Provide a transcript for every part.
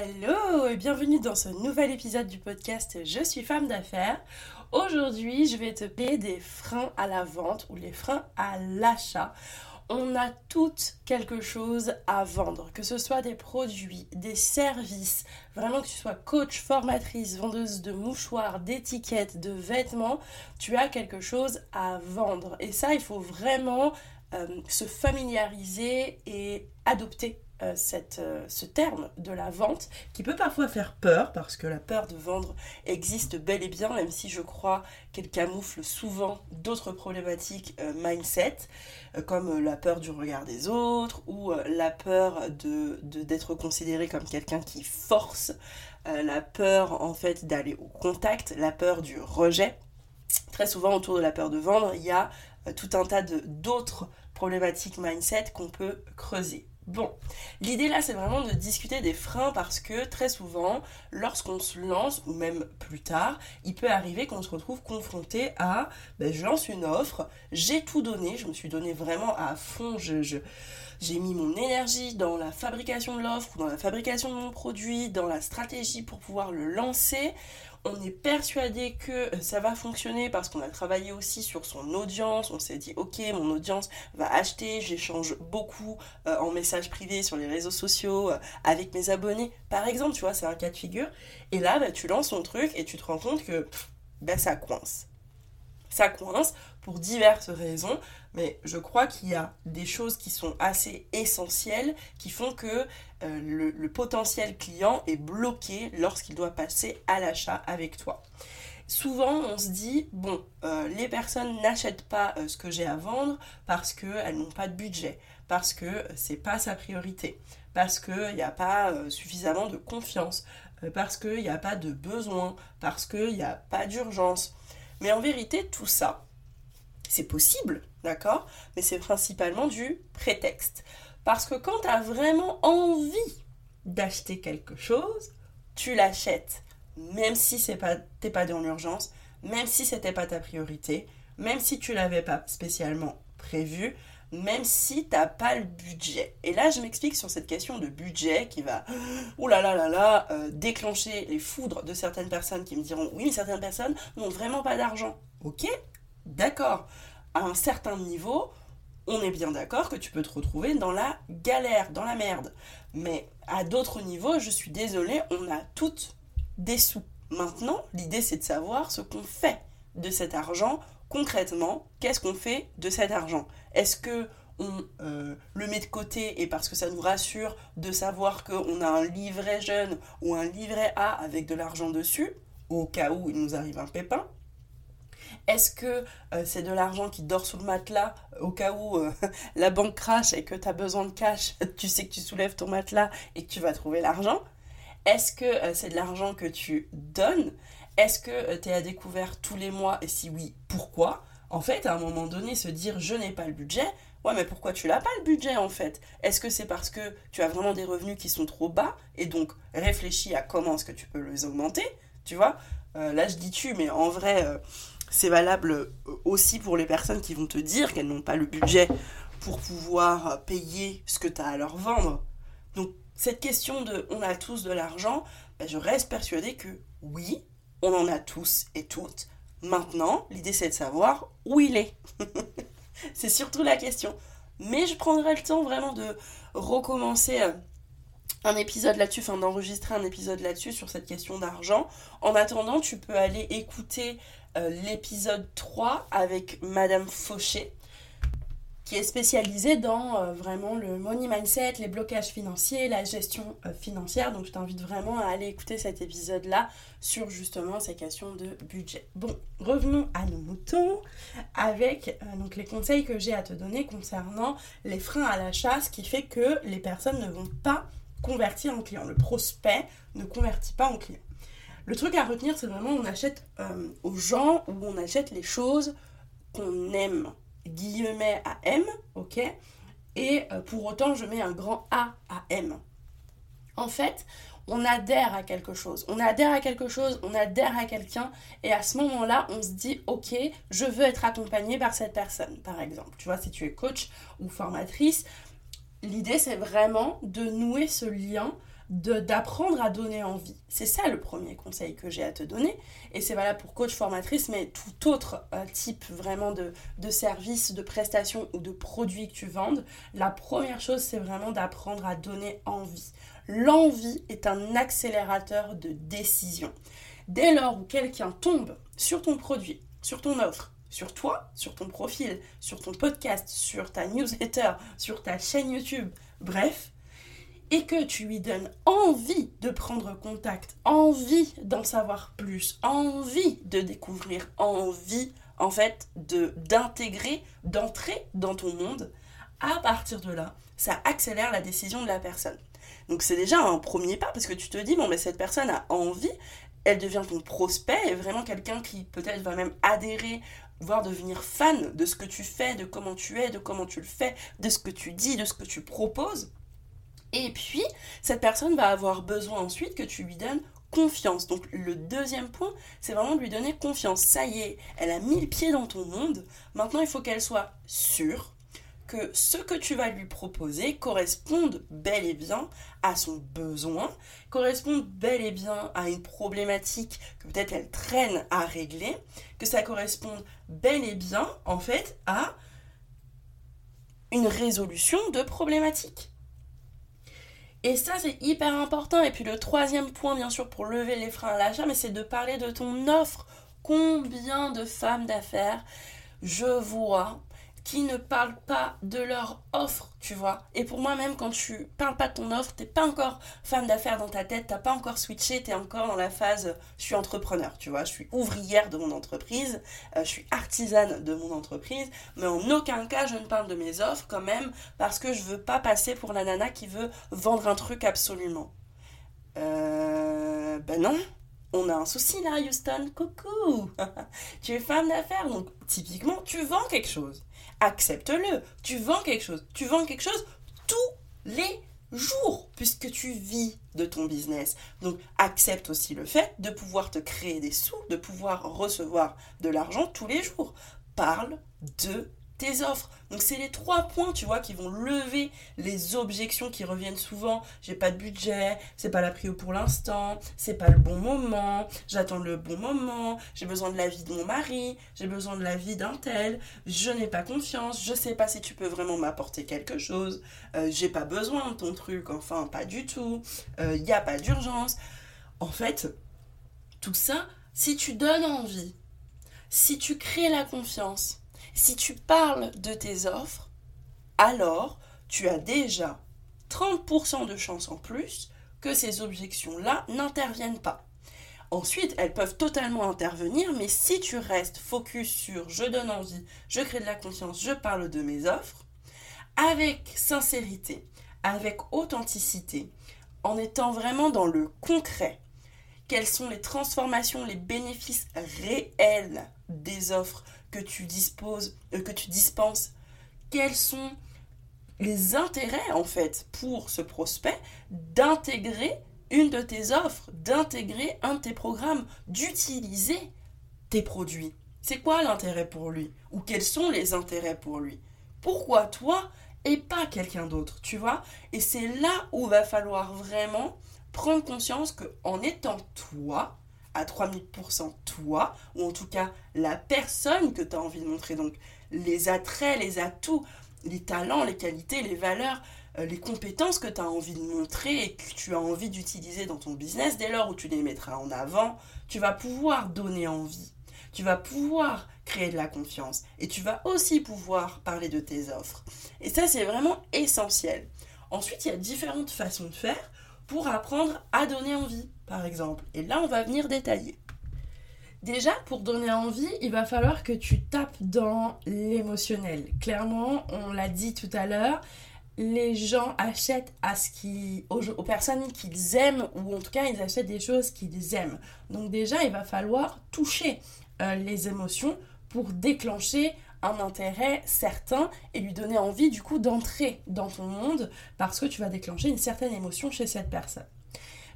Hello et bienvenue dans ce nouvel épisode du podcast Je suis femme d'affaires. Aujourd'hui, je vais te parler des freins à la vente ou les freins à l'achat. On a toutes quelque chose à vendre, que ce soit des produits, des services, vraiment que tu sois coach, formatrice, vendeuse de mouchoirs, d'étiquettes, de vêtements, tu as quelque chose à vendre. Et ça, il faut vraiment euh, se familiariser et adopter euh, euh, ce terme de la vente qui peut parfois faire peur parce que la peur de vendre existe bel et bien même si je crois qu'elle camoufle souvent d'autres problématiques euh, mindset comme la peur du regard des autres ou la peur de d'être considéré comme quelqu'un qui force la peur en fait d'aller au contact la peur du rejet. Très souvent autour de la peur de vendre il y a tout un tas d'autres problématiques mindset qu'on peut creuser Bon, l'idée là c'est vraiment de discuter des freins parce que très souvent, lorsqu'on se lance, ou même plus tard, il peut arriver qu'on se retrouve confronté à ben, je lance une offre, j'ai tout donné, je me suis donné vraiment à fond, j'ai mis mon énergie dans la fabrication de l'offre, dans la fabrication de mon produit, dans la stratégie pour pouvoir le lancer on est persuadé que euh, ça va fonctionner parce qu'on a travaillé aussi sur son audience. On s'est dit, ok, mon audience va acheter. J'échange beaucoup euh, en message privé sur les réseaux sociaux euh, avec mes abonnés. Par exemple, tu vois, c'est un cas de figure. Et là, bah, tu lances ton truc et tu te rends compte que bah, ça coince. Ça coince pour diverses raisons, mais je crois qu'il y a des choses qui sont assez essentielles qui font que euh, le, potentiel client est bloqué lorsqu'il doit passer à l'achat avec toi. Souvent, on se dit, bon, euh, les personnes n'achètent pas euh, ce que j'ai à vendre parce qu'elles n'ont pas de budget, parce que c'est pas sa priorité, parce qu'il n'y a pas suffisamment de confiance, parce qu'il n'y a pas de besoin, parce qu'il n'y a pas d'urgence. Mais en vérité, tout ça, c'est possible, d'accord? Mais c'est principalement du prétexte. Parce que quand tu as vraiment envie d'acheter quelque chose, tu l'achètes. Même si c'est pas, t'es pas dans l'urgence, même si c'était pas ta priorité, même si tu l'avais pas spécialement prévu, même si tu n'as pas le budget. Et là, je m'explique sur cette question de budget qui va, euh, déclencher les foudres de certaines personnes qui me diront, oui, mais certaines personnes n'ont vraiment pas d'argent. Ok, d'accord. À un certain niveau, on est bien d'accord que tu peux te retrouver dans la galère, dans la merde. Mais à d'autres niveaux, je suis désolée, on a toutes des sous. Maintenant, l'idée c'est de savoir ce qu'on fait de cet argent concrètement. Qu'est-ce qu'on fait de cet argent? Est-ce que on euh, le met de côté et parce que ça nous rassure de savoir qu'on a un livret jeune ou un livret A avec de l'argent dessus, au cas où il nous arrive un pépin? Est-ce que euh, c'est de l'argent qui dort sous le matelas au cas où euh, la banque crache et que tu as besoin de cash, tu sais que tu soulèves ton matelas et que tu vas trouver l'argent? Est-ce que euh, c'est de l'argent que tu donnes? Est-ce que tu es à découvert tous les mois? Et si oui, pourquoi? En fait, à un moment donné, se dire je n'ai pas le budget, Ouais, mais pourquoi tu n'as pas le budget en fait? Est-ce que c'est parce que tu as vraiment des revenus qui sont trop bas et donc réfléchis à comment est-ce que tu peux les augmenter Tu vois? Là, je dis tu, mais en vrai, c'est valable euh, aussi pour les personnes qui vont te dire qu'elles n'ont pas le budget pour pouvoir payer ce que tu as à leur vendre. Donc cette question de on a tous de l'argent, ben, je reste persuadée que oui, on en a tous et toutes. Maintenant, l'idée c'est de savoir où il est. c'est surtout la question. Mais je prendrai le temps vraiment de recommencer euh, un épisode là-dessus, enfin d'enregistrer un épisode là-dessus sur cette question d'argent. En attendant, tu peux aller écouter euh, l'épisode 3 avec Madame Fauché qui est spécialisé dans euh, vraiment le money mindset, les blocages financiers, la gestion euh, financière. Donc je t'invite vraiment à aller écouter cet épisode-là sur justement ces questions de budget. Bon, revenons à nos moutons avec euh, donc les conseils que j'ai à te donner concernant les freins à l'achat, ce qui fait que les personnes ne vont pas convertir en client. Le prospect ne convertit pas en client. Le truc à retenir, c'est vraiment on achète aux gens ou on achète les choses qu'on aime guillemets à M, ok Et euh, pour autant, je mets un grand A à M. En fait, on adhère à quelque chose. On adhère à quelque chose, on adhère à quelqu'un, et à ce moment-là, on se dit, ok, je veux être accompagné par cette personne, par exemple. Tu vois, si tu es coach ou formatrice, l'idée, c'est vraiment de nouer ce lien d'apprendre à donner envie. C'est ça le premier conseil que j'ai à te donner. Et c'est valable pour coach formatrice, mais tout autre euh, type vraiment de, service, de prestation ou de produit que tu vendes. La première chose, c'est vraiment d'apprendre à donner envie. L'envie est un accélérateur de décision. Dès lors où quelqu'un tombe sur ton produit, sur ton offre, sur toi, sur ton profil, sur ton podcast, sur ta newsletter, sur ta chaîne YouTube, bref, et que tu lui donnes envie de prendre contact, envie d'en savoir plus, envie de découvrir, envie en fait de d'intégrer, d'entrer dans ton monde, à partir de là, ça accélère la décision de la personne. Donc c'est déjà un premier pas parce que tu te dis bon mais cette personne a envie, elle devient ton prospect et vraiment quelqu'un qui peut-être va même adhérer voire devenir fan de ce que tu fais, de comment tu es, de comment tu le fais, de ce que tu dis, de ce que tu proposes. Et puis, cette personne va avoir besoin ensuite que tu lui donnes confiance. Donc le deuxième point, c'est vraiment de lui donner confiance. Ça y est, elle a mis le pied dans ton monde. Maintenant, il faut qu'elle soit sûre que ce que tu vas lui proposer corresponde bel et bien à son besoin, corresponde bel et bien à une problématique que peut-être elle traîne à régler, que ça corresponde bel et bien en fait à une résolution de problématique. Et ça, c'est hyper important. Et puis le troisième point, bien sûr, pour lever les freins à l'achat, mais c'est de parler de ton offre. Combien de femmes d'affaires je vois qui ne parlent pas de leur offre, tu vois. Et pour moi, même quand tu parles pas de ton offre, t'es pas encore femme d'affaires dans ta tête, t'as pas encore switché, t'es encore dans la phase je suis entrepreneur, tu vois. Je suis ouvrière de mon entreprise, euh, je suis artisane de mon entreprise, mais en aucun cas je ne parle de mes offres quand même parce que je veux pas passer pour la nana qui veut vendre un truc absolument. Euh. Ben non, on a un souci là, Houston. Coucou Tu es femme d'affaires, donc typiquement, tu vends quelque chose accepte-le. Tu vends quelque chose. Tu vends quelque chose tous les jours puisque tu vis de ton business. Donc accepte aussi le fait de pouvoir te créer des sous, de pouvoir recevoir de l'argent tous les jours. Parle de tes offres. Donc c'est les trois points, tu vois, qui vont lever les objections qui reviennent souvent. J'ai pas de budget, c'est pas la prio pour l'instant, c'est pas le bon moment, j'attends le bon moment, j'ai besoin de l'avis de mon mari, j'ai besoin de l'avis d'un tel, je n'ai pas confiance, je sais pas si tu peux vraiment m'apporter quelque chose, euh, j'ai pas besoin de ton truc, enfin pas du tout, il euh, n'y a pas d'urgence. En fait, tout ça, si tu donnes envie, si tu crées la confiance, si tu parles de tes offres, alors tu as déjà 30% de chances en plus que ces objections-là n'interviennent pas. Ensuite, elles peuvent totalement intervenir, mais si tu restes focus sur je donne envie, je crée de la confiance, je parle de mes offres, avec sincérité, avec authenticité, en étant vraiment dans le concret, quelles sont les transformations, les bénéfices réels des offres que tu disposes, euh, que tu dispenses, quels sont les intérêts en fait pour ce prospect d'intégrer une de tes offres, d'intégrer un de tes programmes, d'utiliser tes produits. C'est quoi l'intérêt pour lui? Ou quels sont les intérêts pour lui? Pourquoi toi et pas quelqu'un d'autre, tu vois? Et c'est là où va falloir vraiment prendre conscience que en étant toi, à 3000% toi, ou en tout cas la personne que tu as envie de montrer. Donc les attraits, les atouts, les talents, les qualités, les valeurs, euh, les compétences que tu as envie de montrer et que tu as envie d'utiliser dans ton business, dès lors où tu les mettras en avant, tu vas pouvoir donner envie. tu vas pouvoir créer de la confiance et tu vas aussi pouvoir parler de tes offres. Et ça, c'est vraiment essentiel. Ensuite, il y a différentes façons de faire pour apprendre à donner envie, par exemple. Et là, on va venir détailler. Déjà, pour donner envie, il va falloir que tu tapes dans l'émotionnel. Clairement, on l'a dit tout à l'heure, les gens achètent à ce qui, aux, personnes qu'ils aiment, ou en tout cas, ils achètent des choses qu'ils aiment. Donc déjà, il va falloir toucher euh, les émotions pour déclencher un intérêt certain et lui donner envie du coup d'entrer dans ton monde parce que tu vas déclencher une certaine émotion chez cette personne.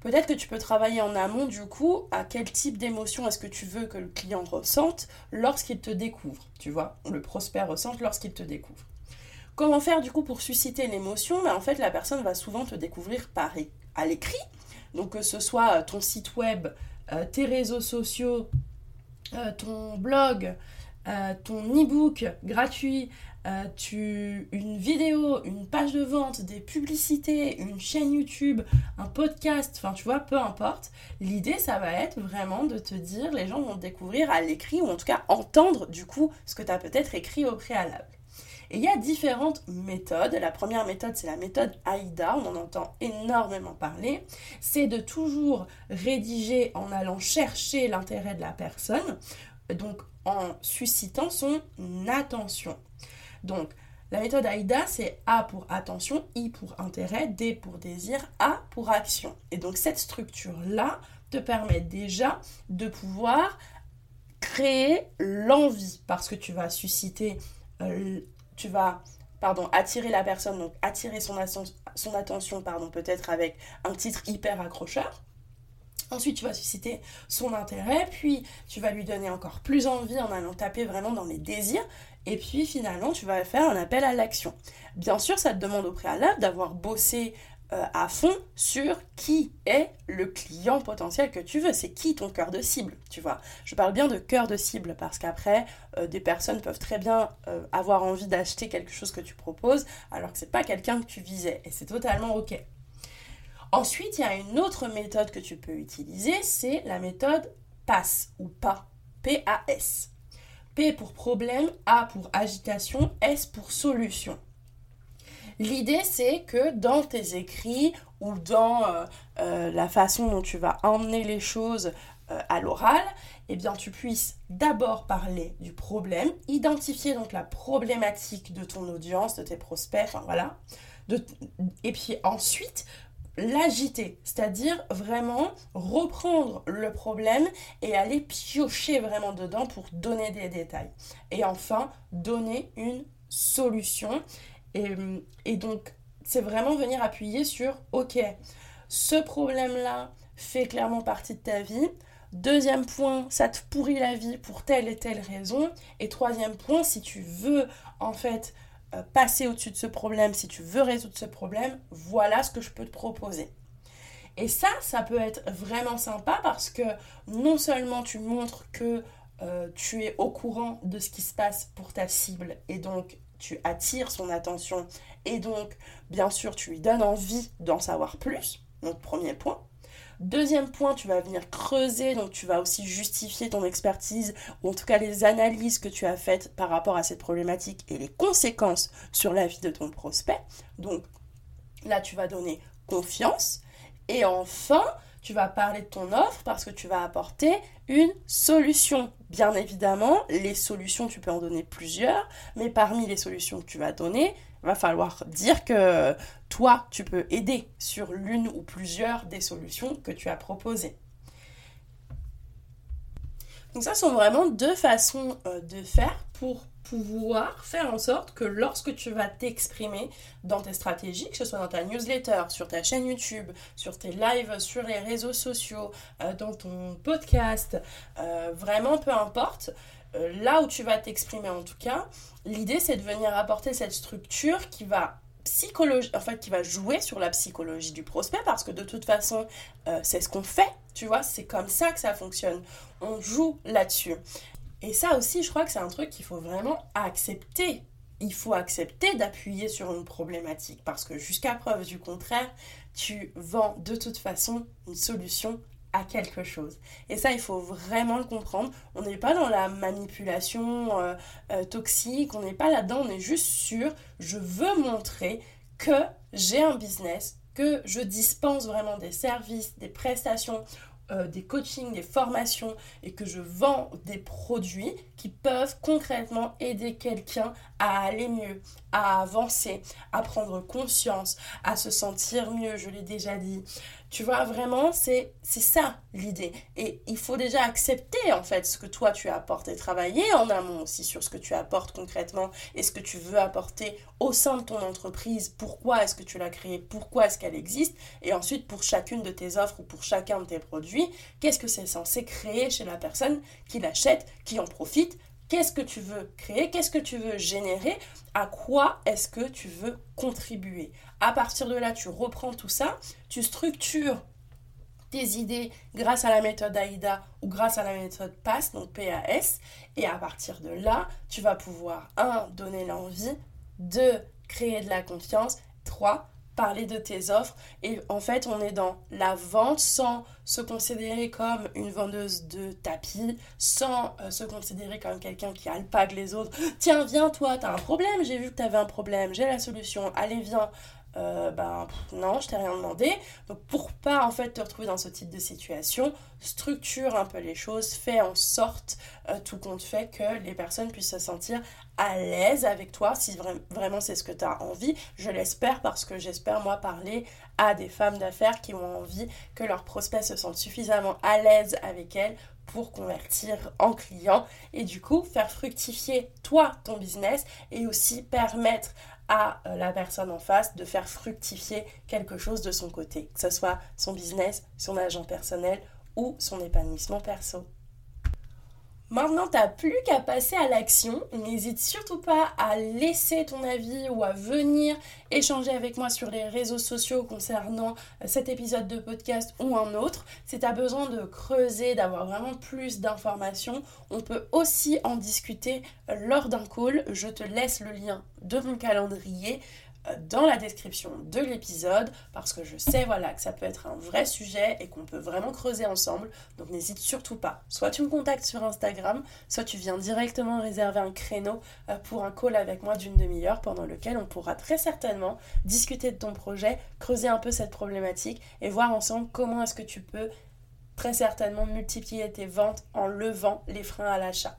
Peut-être que tu peux travailler en amont du coup à quel type d'émotion est-ce que tu veux que le client ressente lorsqu'il te découvre, tu vois, le prospect ressente lorsqu'il te découvre. Comment faire du coup pour susciter l'émotion? Ben, En fait, la personne va souvent te découvrir par à l'écrit, donc que ce soit euh, ton site web, euh, tes réseaux sociaux, euh, ton blog, euh, ton e-book gratuit, euh, tu, une vidéo, une page de vente, des publicités, une chaîne YouTube, un podcast, enfin tu vois, peu importe. L'idée, ça va être vraiment de te dire, les gens vont découvrir à l'écrit ou en tout cas entendre du coup ce que tu as peut-être écrit au préalable. Et il y a différentes méthodes. La première méthode, c'est la méthode AIDA, on en entend énormément parler. C'est de toujours rédiger en allant chercher l'intérêt de la personne. Donc en suscitant son attention. Donc, la méthode AIDA, c'est A pour attention, I pour intérêt, D pour désir, A pour action. Et donc, cette structure-là te permet déjà de pouvoir créer l'envie parce que tu vas susciter, euh, tu vas pardon, attirer la personne, donc attirer son, son attention, pardon, peut-être avec un titre hyper accrocheur. Ensuite, tu vas susciter son intérêt, puis tu vas lui donner encore plus envie en allant taper vraiment dans les désirs, et puis finalement, tu vas faire un appel à l'action. Bien sûr, ça te demande au préalable d'avoir bossé euh, à fond sur qui est le client potentiel que tu veux. C'est qui ton cœur de cible, tu vois. Je parle bien de cœur de cible parce qu'après, euh, des personnes peuvent très bien euh, avoir envie d'acheter quelque chose que tu proposes alors que c'est pas quelqu'un que tu visais et c'est totalement ok. Ensuite, il y a une autre méthode que tu peux utiliser, c'est la méthode PAS ou PAS. P-A-S. P pour problème, A pour agitation, S pour solution. L'idée, c'est que dans tes écrits ou dans euh, euh, la façon dont tu vas emmener les choses euh, à l'oral, eh bien, tu puisses d'abord parler du problème, identifier donc la problématique de ton audience, de tes prospects, enfin voilà. et puis ensuite, l'agiter, c'est-à-dire vraiment reprendre le problème et aller piocher vraiment dedans pour donner des détails. Et enfin, donner une solution. Et, donc, c'est vraiment venir appuyer sur, ok, ce problème-là fait clairement partie de ta vie. Deuxième point, ça te pourrit la vie pour telle et telle raison. Et troisième point, si tu veux en fait passer au-dessus de ce problème, si tu veux résoudre ce problème, voilà ce que je peux te proposer. Et ça, ça peut être vraiment sympa parce que non seulement tu montres que euh, tu es au courant de ce qui se passe pour ta cible et donc tu attires son attention et donc bien sûr tu lui donnes envie d'en savoir plus. Donc premier point. Deuxième point, tu vas venir creuser, donc tu vas aussi justifier ton expertise, ou en tout cas les analyses que tu as faites par rapport à cette problématique et les conséquences sur la vie de ton prospect. Donc là, tu vas donner confiance. Et enfin, tu vas parler de ton offre parce que tu vas apporter une solution. Bien évidemment, les solutions, tu peux en donner plusieurs, mais parmi les solutions que tu vas donner, va falloir dire que toi, tu peux aider sur l'une ou plusieurs des solutions que tu as proposées. Donc ça sont vraiment deux façons euh, de faire pour pouvoir faire en sorte que lorsque tu vas t'exprimer dans tes stratégies, que ce soit dans ta newsletter, sur ta chaîne YouTube, sur tes lives, sur les réseaux sociaux, euh, dans ton podcast, euh, vraiment peu importe, euh, là où tu vas t'exprimer en tout cas, l'idée c'est de venir apporter cette structure qui va psychologie, en fait, qui va jouer sur la psychologie du prospect parce que de toute façon, c'est ce qu'on fait, tu vois, c'est comme ça que ça fonctionne. On joue là-dessus. Et ça aussi, je crois que c'est un truc qu'il faut vraiment accepter. Il faut accepter d'appuyer sur une problématique parce que jusqu'à preuve du contraire, tu vends de toute façon une solution à quelque chose. Et ça, il faut vraiment le comprendre. On n'est pas dans la manipulation euh, euh, toxique, on n'est pas là-dedans, on est juste sûr, je veux montrer que j'ai un business, que je dispense vraiment des services, des prestations, euh, des coachings, des formations et que je vends des produits qui peuvent concrètement aider quelqu'un à aller mieux, à avancer, à prendre conscience, à se sentir mieux, je l'ai déjà dit. Tu vois, vraiment, c'est ça l'idée. Et il faut déjà accepter en fait ce que toi tu apportes et travailler en amont aussi sur ce que tu apportes concrètement et ce que tu veux apporter au sein de ton entreprise. Pourquoi est-ce que tu l'as créée? Pourquoi est-ce qu'elle existe? Et ensuite, pour chacune de tes offres ou pour chacun de tes produits, qu'est-ce que c'est censé créer chez la personne qui l'achète, qui en profite Qu'est-ce que tu veux créer? Qu'est-ce que tu veux générer? À quoi est-ce que tu veux contribuer? À partir de là, tu reprends tout ça, tu structures tes idées grâce à la méthode AIDA ou grâce à la méthode PAS, donc PAS, et à partir de là, tu vas pouvoir, un, donner l'envie, deux, créer de la confiance, trois, de tes offres. Et en fait, on est dans la vente sans se considérer comme une vendeuse de tapis, sans euh, se considérer comme quelqu'un qui alpague les autres. Tiens, viens, toi, t'as un problème, j'ai vu que t'avais un problème, j'ai la solution, allez, viens. Euh, ben non, je t'ai rien demandé. Donc pour pas en fait te retrouver dans ce type de situation, structure un peu les choses, fais en sorte euh, tout compte fait que les personnes puissent se sentir à l'aise avec toi si vraiment c'est ce que tu as envie. Je l'espère parce que j'espère moi parler à des femmes d'affaires qui ont envie que leurs prospects se sentent suffisamment à l'aise avec elles pour convertir en clients et du coup faire fructifier toi ton business et aussi permettre à euh, la personne en face de faire fructifier quelque chose de son côté, que ce soit son business, son agent personnel ou son épanouissement perso. Maintenant, tu n'as plus qu'à passer à l'action. N'hésite surtout pas à laisser ton avis ou à venir échanger avec moi sur les réseaux sociaux concernant euh, cet épisode de podcast ou un autre. Si tu as besoin de creuser, d'avoir vraiment plus d'informations, on peut aussi en discuter euh, lors d'un call. Je te laisse le lien de mon calendrier dans la description de l'épisode parce que je sais voilà que ça peut être un vrai sujet et qu'on peut vraiment creuser ensemble. Donc n'hésite surtout pas. Soit tu me contactes sur Instagram soit tu viens directement réserver un créneau euh, pour un call avec moi d'une demi-heure pendant lequel on pourra très certainement discuter de ton projet creuser un peu cette problématique et voir ensemble comment est-ce que tu peux très certainement multiplier tes ventes en levant les freins à l'achat